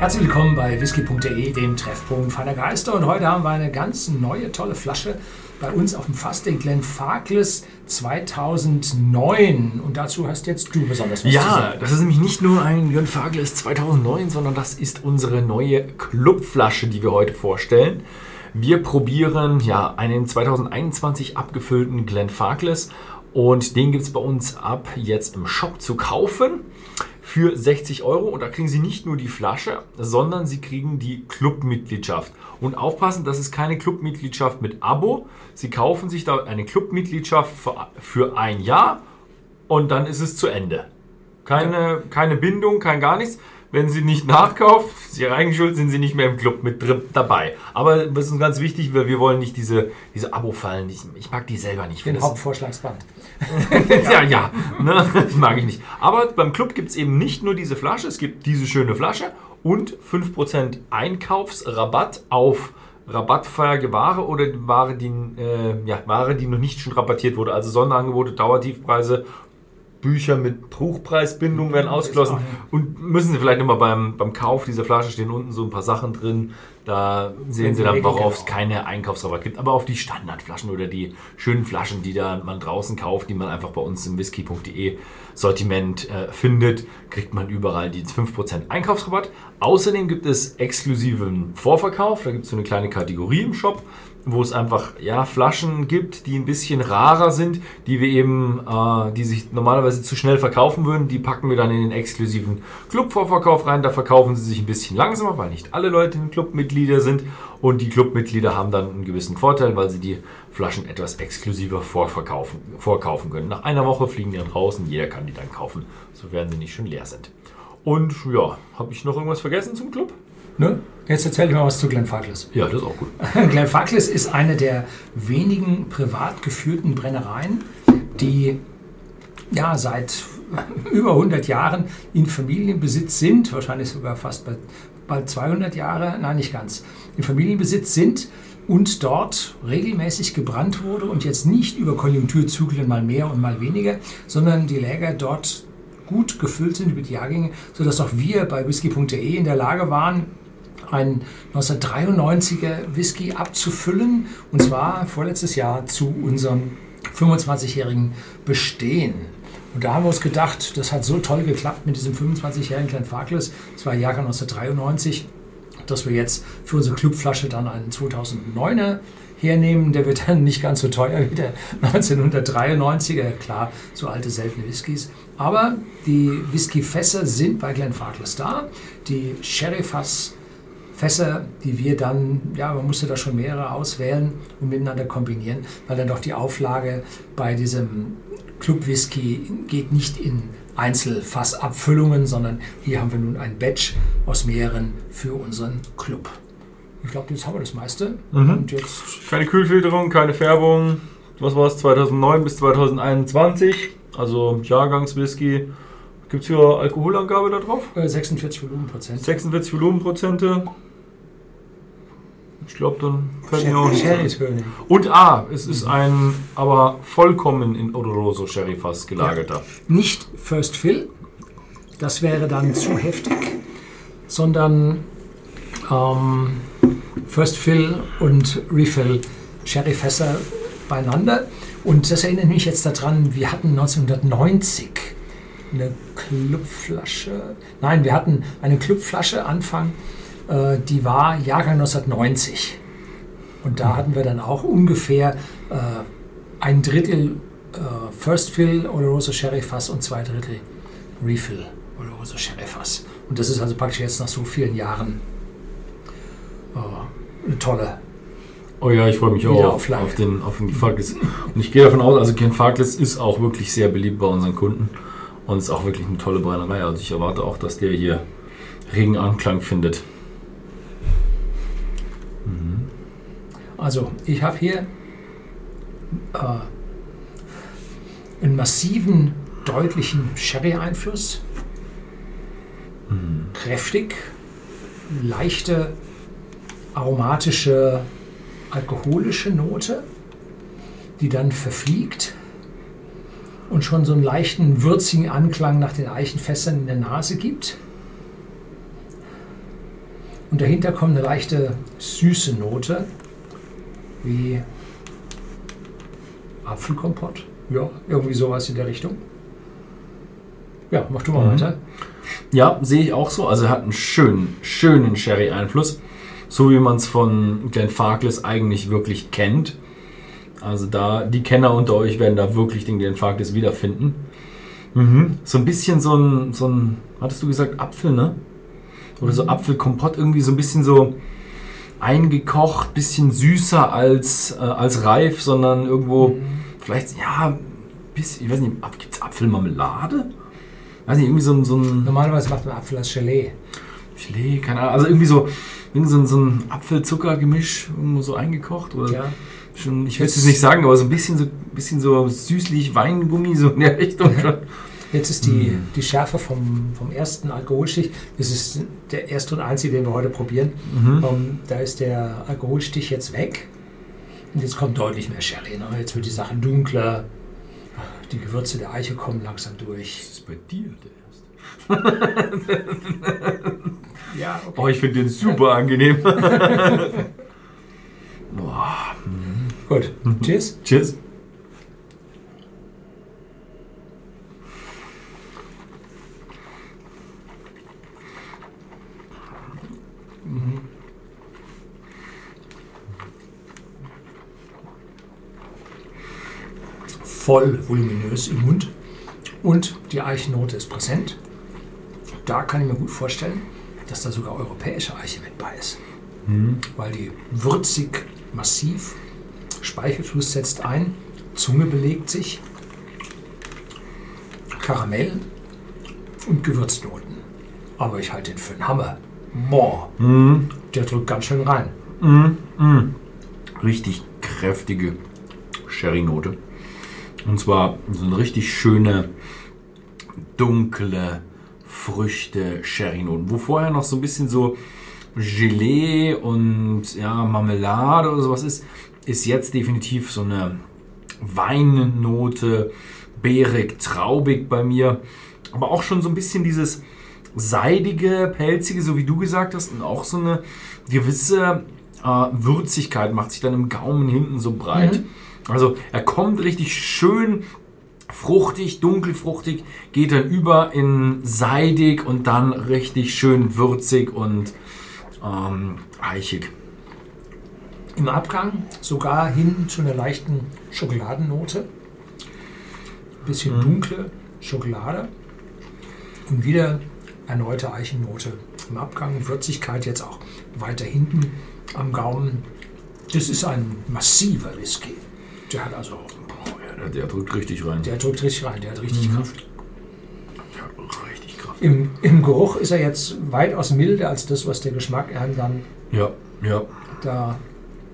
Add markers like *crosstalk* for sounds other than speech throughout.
Herzlich willkommen bei whisky.de, dem Treffpunkt feiner Geister. Und heute haben wir eine ganz neue, tolle Flasche bei uns auf dem Fass, den Glenfarclas 2009. Und dazu hast jetzt du besonders was ja, zu sagen. das ist nämlich nicht nur ein Glenfarclas 2009, sondern das ist unsere neue Clubflasche, die wir heute vorstellen. Wir probieren ja einen 2021 abgefüllten Glenfarclas und den gibt es bei uns ab jetzt im Shop zu kaufen für 60 Euro. Und da kriegen Sie nicht nur die Flasche, sondern Sie kriegen die Clubmitgliedschaft. Und aufpassen, das ist keine Clubmitgliedschaft mit Abo. Sie kaufen sich da eine Clubmitgliedschaft für, ein Jahr und dann ist es zu Ende. Keine, keine Bindung, kein gar nichts. Wenn Sie nicht nachkaufen, Sie eigene Schuld, sind Sie nicht mehr im Club mit drin, dabei. Aber das ist uns ganz wichtig, weil wir wollen nicht diese, diese Abo-Fallen. Ich, ich mag die selber nicht. Den Hauptvorschlagsband. *laughs* ja, ja, ne? das mag ich nicht. Aber beim Club gibt es eben nicht nur diese Flasche, es gibt diese schöne Flasche und 5% Einkaufsrabatt auf rabattfähige Ware oder Ware, die, äh, ja, Ware, die noch nicht schon rabattiert wurde. Also Sonderangebote, Dauertiefpreise, Bücher mit Buchpreisbindung werden ausgeschlossen. Und müssen Sie vielleicht nochmal beim, beim Kauf dieser Flasche stehen unten so ein paar Sachen drin. Da sehen Sie dann, worauf es genau. keine Einkaufsrabatt gibt. Aber auf die Standardflaschen oder die schönen Flaschen, die da man draußen kauft, die man einfach bei uns im whisky.de Sortiment äh, findet, kriegt man überall die 5% Einkaufsrabatt. Außerdem gibt es exklusiven Vorverkauf. Da gibt es so eine kleine Kategorie im Shop, wo es einfach ja, Flaschen gibt, die ein bisschen rarer sind, die wir eben, äh, die sich normalerweise zu schnell verkaufen würden. Die packen wir dann in den exklusiven Club-Vorverkauf rein. Da verkaufen sie sich ein bisschen langsamer, weil nicht alle Leute in Clubmitglieder sind. Und die Clubmitglieder haben dann einen gewissen Vorteil, weil sie die Flaschen etwas exklusiver vorverkaufen, vorkaufen können. Nach einer Woche fliegen die dann raus und jeder kann die dann kaufen, so werden sie nicht schon leer sind. Und ja, habe ich noch irgendwas vergessen zum Club? Ne? Jetzt erzähl ich mal was zu Glenfarclas. Ja, das ist auch gut. *laughs* Glenfarclas ist eine der wenigen privat geführten Brennereien, die ja seit *laughs* über 100 Jahren in Familienbesitz sind, wahrscheinlich sogar fast bei, bald 200 Jahre, nein, nicht ganz, in Familienbesitz sind und dort regelmäßig gebrannt wurde und jetzt nicht über Konjunkturzyklen mal mehr und mal weniger, sondern die Läger dort gut gefüllt sind über die Jahrgänge, sodass auch wir bei whisky.de in der Lage waren, einen 1993er Whisky abzufüllen und zwar vorletztes Jahr zu unserem 25-jährigen Bestehen. Und da haben wir uns gedacht, das hat so toll geklappt mit diesem 25-jährigen Glenfarclas, das war Jahrgang 1993, dass wir jetzt für unsere Clubflasche dann einen 2009er hernehmen. Der wird dann nicht ganz so teuer wie der 1993er. Klar, so alte seltene Whiskys. Aber die Whiskyfässer sind bei Glenfarclas da. Die Sherryfass Fässer, die wir dann, ja, man musste da schon mehrere auswählen und miteinander kombinieren, weil dann doch die Auflage bei diesem Club Whisky geht nicht in Einzelfassabfüllungen, sondern hier haben wir nun ein Batch aus mehreren für unseren Club. Ich glaube, jetzt haben wir das meiste. Und jetzt Keine Kühlfilterung, keine Färbung. Was war es? 2009 bis 2021. Also Jahrgangswhisky. Gibt es hier Alkoholangabe da drauf? äh, 46 Volumenprozent. 46 Volumenprozente. Ich glaube, dann fällt mir auch nicht. Sherry-Töne. Und ah, es ist ein aber vollkommen in Oloroso Sherryfass gelagerter. Nicht First Fill, das wäre dann zu heftig, sondern ähm, First Fill und Refill Sherryfässer beieinander. Und das erinnert mich jetzt daran, wir hatten 1990 eine Clubflasche. Nein, wir hatten eine Clubflasche Anfang, äh, die war Jahrgang 1990. Und da hatten wir dann auch ungefähr äh, ein Drittel äh, First Fill Oloroso Sherry Fass und zwei Drittel Refill Oloroso Sherry Fass. Und das ist also praktisch jetzt nach so vielen Jahren äh, eine tolle. Oh ja, ich freue mich auch Wiederauflage. auf den, auf den Glenfarclas. Und ich gehe davon aus, also Glenfarclas ist auch wirklich sehr beliebt bei unseren Kunden und ist auch wirklich eine tolle Brennerei. Also ich erwarte auch, dass der hier regen Anklang findet. Also ich habe hier äh, einen massiven, deutlichen Sherry-Einfluss. Kräftig, leichte aromatische, alkoholische Note, die dann verfliegt und schon so einen leichten, würzigen Anklang nach den Eichenfässern in der Nase gibt. Und dahinter kommt eine leichte süße Note, wie Apfelkompott. Ja, irgendwie sowas in der Richtung. Ja, mach du mal Mhm. weiter. Ja, sehe ich auch so. Also er hat einen schönen, schönen Sherry-Einfluss. So wie man es von Glenfarclas eigentlich wirklich kennt. Also da, die Kenner unter euch werden da wirklich den Glenfarclas wiederfinden. Mhm. So ein bisschen so ein, so ein, hattest du gesagt, Apfel, ne? Oder so Apfelkompott, irgendwie so ein bisschen so eingekocht, bisschen süßer als, äh, als reif, sondern irgendwo vielleicht, ja, bisschen, ich weiß nicht, gibt es Apfelmarmelade? Weiß nicht, irgendwie so so ein Normalerweise macht man Apfel als Gelee. Gelee, keine Ahnung, also irgendwie so, irgendwie so, ein- so ein Apfel-Zucker-Gemisch, irgendwo so eingekocht oder Ja. schon, ich will es nicht sagen, aber so ein bisschen so, bisschen so süßlich Weingummi, so in der Richtung *laughs* schon. Jetzt ist die, Mhm. die Schärfe vom, vom ersten Alkoholstich, das ist der erste und einzige, den wir heute probieren. Mhm. Ähm, da ist der Alkoholstich jetzt weg. Und jetzt kommt deutlich mehr Sherry. Ne? Jetzt wird die Sache dunkler. Die Gewürze der Eiche kommen langsam durch. ist bei dir der erste? *laughs* Ja, Oh, ich finde den super angenehm. *laughs* *laughs* Boah. Gut. Cheers. Cheers. Voll voluminös im Mund. Und die Eichennote ist präsent. Da kann ich mir gut vorstellen, dass da sogar europäische Eiche mit bei ist. Weil die würzig, massiv, Speichelfluss setzt ein, Zunge belegt sich, Karamell und Gewürznoten. Aber ich halte den für einen Hammer. Boah, Mhm. der drückt ganz schön rein. Mm, mm. Richtig kräftige Sherry-Note. Und zwar so eine richtig schöne, dunkle Früchte-Sherry-Noten. Wo vorher noch so ein bisschen so Gelee und ja, Marmelade oder sowas ist, ist jetzt definitiv so eine Weinnote, beerig, traubig bei mir. Aber auch schon so ein bisschen dieses seidige, pelzige, so wie du gesagt hast, und auch so eine gewisse äh, Würzigkeit macht sich dann im Gaumen hinten so breit. Also er kommt richtig schön fruchtig, dunkelfruchtig, geht dann über in seidig und dann richtig schön würzig und ähm, eichig. Im Abgang sogar hin zu einer leichten Schokoladennote. Ein bisschen dunkle Schokolade. Und wieder erneute Eichennote im Abgang. Würzigkeit jetzt auch weiter hinten am Gaumen. Das ist ein massiver Whisky. Der hat also, Oh, ja, der, drückt richtig rein. der drückt richtig rein, der hat richtig Kraft. Der hat richtig Kraft. Im, Im Geruch ist er jetzt weitaus milder als das, was der Geschmack einem dann Ja, ja. da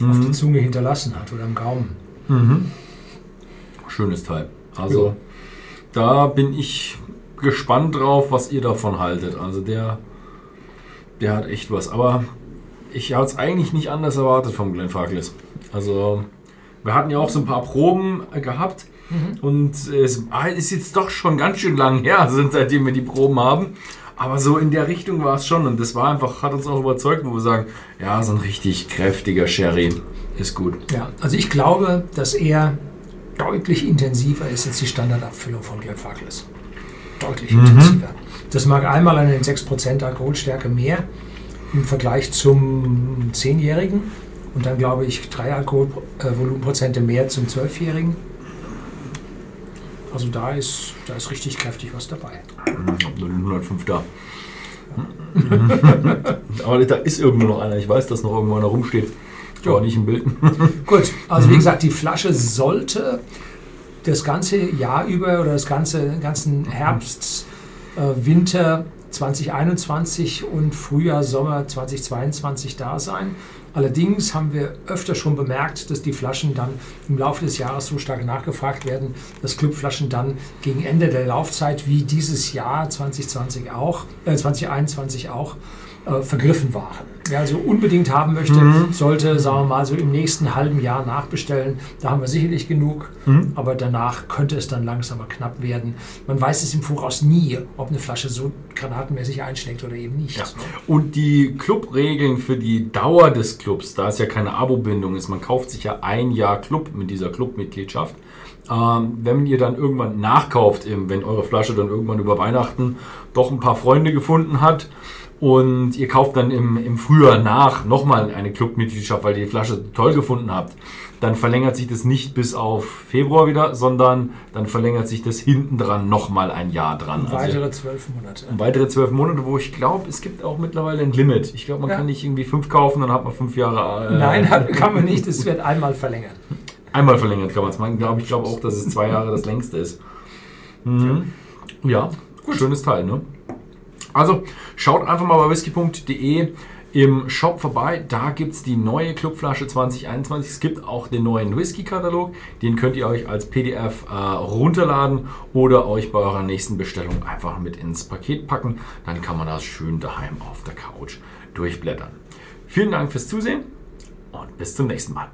auf die Zunge hinterlassen hat oder am Gaumen. Mhm. Schönes Teil. Also, Ja. da bin ich gespannt drauf, was ihr davon haltet. Also, der, der hat echt was. Aber ich hatte es eigentlich nicht anders erwartet vom Glenfarclas. Also, wir hatten ja auch so ein paar Proben gehabt. Und es ist jetzt doch schon ganz schön lang her, *laughs* sind, seitdem wir die Proben haben. Aber so in der Richtung war es schon. Und das war einfach, hat uns auch überzeugt, wo wir sagen, ja, so ein richtig kräftiger Sherry ist gut. Ja, also ich glaube, dass er deutlich intensiver ist als die Standardabfüllung von Glenfarclas. Deutlich intensiver. Das mag einmal an den 6% Alkoholstärke mehr im Vergleich zum 10-Jährigen und dann glaube ich 3 Alkoholvolumenprozente mehr zum 12-Jährigen. Also da ist, da ist richtig kräftig was dabei. Ich habe nur den 105 da. *laughs* Aber da ist irgendwo noch einer. Ich weiß, dass noch irgendwo einer rumsteht. Ja. Aber nicht im Bild. *laughs* Gut, also wie gesagt, die Flasche sollte das ganze Jahr über oder das ganze den ganzen Herbst, äh, Winter 2021 und Frühjahr, Sommer 2022 da sein. Allerdings haben wir öfter schon bemerkt, dass die Flaschen dann im Laufe des Jahres so stark nachgefragt werden, dass Clubflaschen dann gegen Ende der Laufzeit wie dieses Jahr 2020 auch, äh, 2021 auch, äh, vergriffen waren. Wer also unbedingt haben möchte, Mhm. sollte, sagen wir mal, so im nächsten halben Jahr nachbestellen. Da haben wir sicherlich genug, Mhm. aber danach könnte es dann langsam mal knapp werden. Man weiß es im Voraus nie, ob eine Flasche so granatenmäßig einschlägt oder eben nicht. Ja. Und die Clubregeln für die Dauer des Clubs, da es ja keine Abo-Bindung ist, man kauft sich ja ein Jahr Club mit dieser Clubmitgliedschaft. Ähm, wenn ihr dann irgendwann nachkauft, eben, wenn eure Flasche dann irgendwann über Weihnachten doch ein paar Freunde gefunden hat und ihr kauft dann im, im Frühjahr nach nochmal eine Clubmitgliedschaft, weil ihr die Flasche toll gefunden habt, dann verlängert sich das nicht bis auf Februar wieder, sondern dann verlängert sich das hinten dran nochmal ein Jahr dran. Also Weitere zwölf Monate. um weitere zwölf Monate, wo ich glaube, es gibt auch mittlerweile ein Limit. Ich glaube, man Ja. kann nicht irgendwie fünf kaufen, dann hat man fünf Jahre. äh, Nein, *laughs* kann man nicht. Es wird einmal verlängert. Einmal verlängert kann man es machen. Glaub, ich glaube auch, dass es zwei Jahre das längste ist. Mhm. Ja, schönes Teil, ne? Also schaut einfach mal bei whisky.de im Shop vorbei. Da gibt es die neue Clubflasche 2021. Es gibt auch den neuen Whisky-Katalog. Den könnt ihr euch als PDF äh, runterladen oder euch bei eurer nächsten Bestellung einfach mit ins Paket packen. Dann kann man das schön daheim auf der Couch durchblättern. Vielen Dank fürs Zusehen und bis zum nächsten Mal.